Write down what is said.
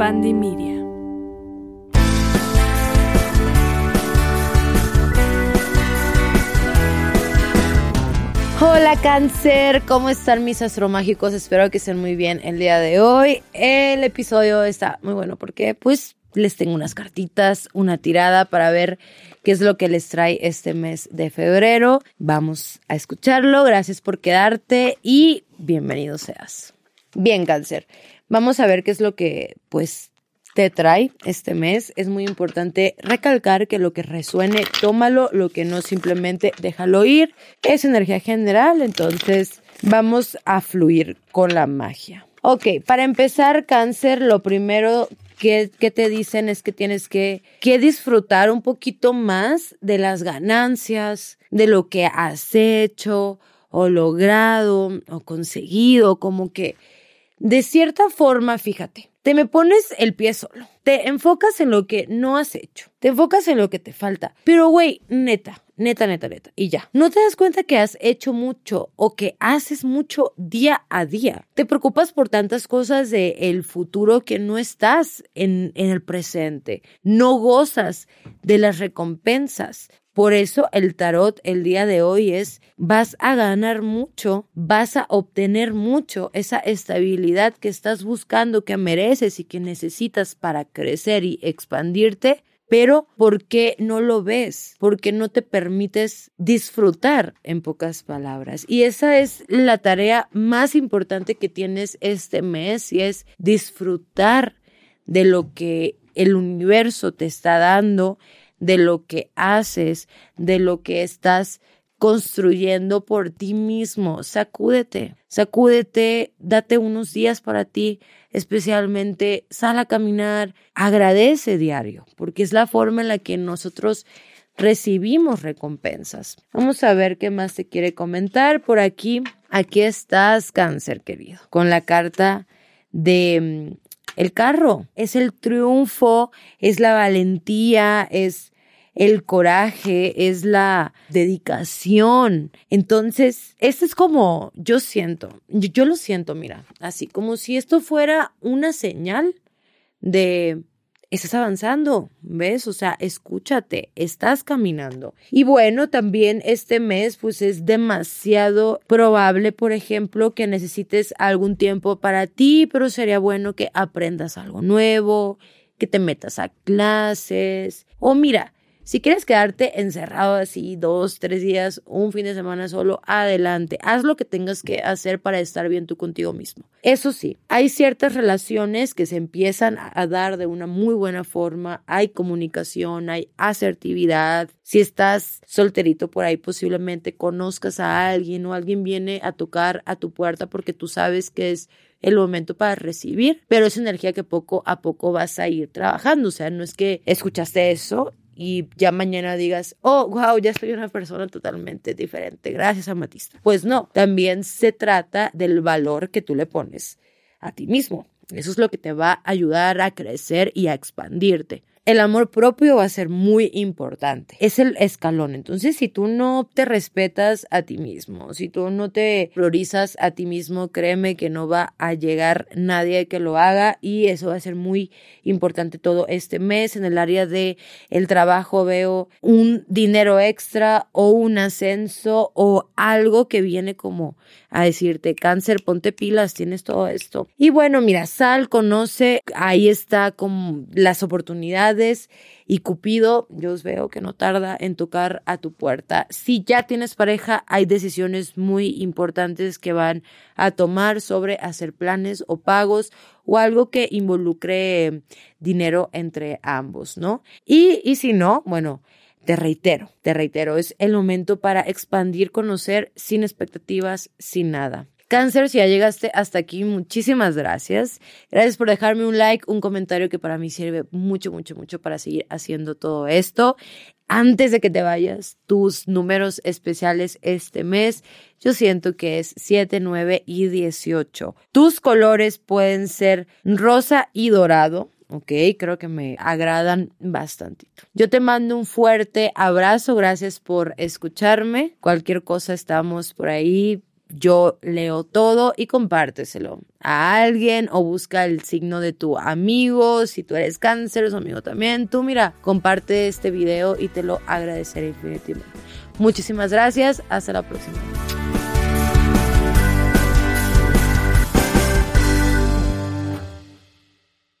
Media. Hola cáncer, ¿cómo están mis astromágicos? Espero que estén muy bien el día de hoy. El episodio está muy bueno porque pues les tengo unas cartitas, una tirada para ver qué es lo que les trae este mes de febrero. Vamos a escucharlo, gracias por quedarte y bienvenido seas. Bien cáncer, vamos a ver qué es lo que pues te trae este mes. Es muy importante recalcar que lo que resuene, tómalo, lo que no simplemente déjalo ir. Es energía general, entonces vamos a fluir con la magia. Ok, para empezar, cáncer, lo primero que, que, te dicen es que tienes que, que disfrutar un poquito más de las ganancias, de lo que has hecho o logrado o conseguido, como que de cierta forma, fíjate, te me pones el pie solo. Te enfocas en lo que no has hecho. Te enfocas en lo que te falta. Pero, güey, neta, neta, neta, neta. Y ya. No te das cuenta que has hecho mucho o que haces mucho día a día. Te preocupas por tantas cosas del el futuro que no estás en, en el presente. No gozas de las recompensas. Por eso el tarot el día de hoy es, vas a ganar mucho, vas a obtener mucho, esa estabilidad que estás buscando, que mereces y que necesitas para crecer y expandirte, pero ¿por qué no lo ves? Porque no te permites disfrutar, en pocas palabras. Y esa es la tarea más importante que tienes este mes y es disfrutar de lo que el universo te está dando, de lo que haces, de lo que estás construyendo por ti mismo. Sacúdete, sacúdete, date unos días para ti, especialmente sal a caminar, agradece diario, porque es la forma en la que nosotros recibimos recompensas. Vamos a ver qué más te quiere comentar por aquí. Aquí estás, cáncer querido, con la carta de mm, el carro. Es el triunfo, es la valentía, es el coraje, es la dedicación. Entonces, esto es como yo siento, yo, lo siento, mira, así como si esto fuera una señal de estás avanzando, ¿ves? O sea, escúchate, estás caminando. Y bueno, también este mes, pues es demasiado probable, por ejemplo, que necesites algún tiempo para ti, pero sería bueno que aprendas algo nuevo, que te metas a clases. O mira, si quieres quedarte encerrado así dos, tres días, un fin de semana solo, adelante. Haz lo que tengas que hacer para estar bien tú contigo mismo. Eso sí, hay ciertas relaciones que se empiezan a dar de una muy buena forma. Hay comunicación, hay asertividad. Si estás solterito por ahí, posiblemente conozcas a alguien o alguien viene a tocar a tu puerta porque tú sabes que es el momento para recibir, pero es energía que poco a poco vas a ir trabajando. O sea, no es que escuchaste eso y ya mañana digas, oh, wow, ya soy una persona totalmente diferente, gracias a. Pues no, también se trata del valor que tú le pones a ti mismo. Eso es lo que te va a ayudar a crecer y a expandirte el amor propio va a ser muy importante. Es el escalón. Entonces, si tú no te respetas a ti mismo, si tú no te priorizas a ti mismo, créeme que no va a llegar nadie que lo haga y eso va a ser muy importante todo este mes. En el área de el trabajo veo un dinero extra o un ascenso o algo que viene como a decirte, cáncer, ponte pilas, tienes todo esto. Y bueno, mira, sal, conoce, ahí está con las oportunidades y Cupido, yo os veo que no tarda en tocar a tu puerta. Si ya tienes pareja, hay decisiones muy importantes que van a tomar sobre hacer planes o pagos o algo que involucre dinero entre ambos, ¿no? Y, y si no, bueno, te reitero, te reitero, es el momento para expandir, conocer sin expectativas, sin nada. Cáncer, si ya llegaste hasta aquí, muchísimas gracias. Gracias por dejarme un like, un comentario que para mí sirve mucho, mucho, mucho para seguir haciendo todo esto. Antes de que te vayas, tus números especiales este mes, yo siento que es 7, 9 y 18. Tus colores pueden ser rosa y dorado. ¿ok? Creo que me agradan bastantito. Yo te mando un fuerte abrazo, gracias por escucharme. Cualquier cosa estamos por ahí yo leo todo y compárteselo a alguien o busca el signo de tu amigo. Si tú eres cáncer, su amigo también. Tú mira, comparte este video y te lo agradeceré infinitamente. Muchísimas gracias. Hasta la próxima.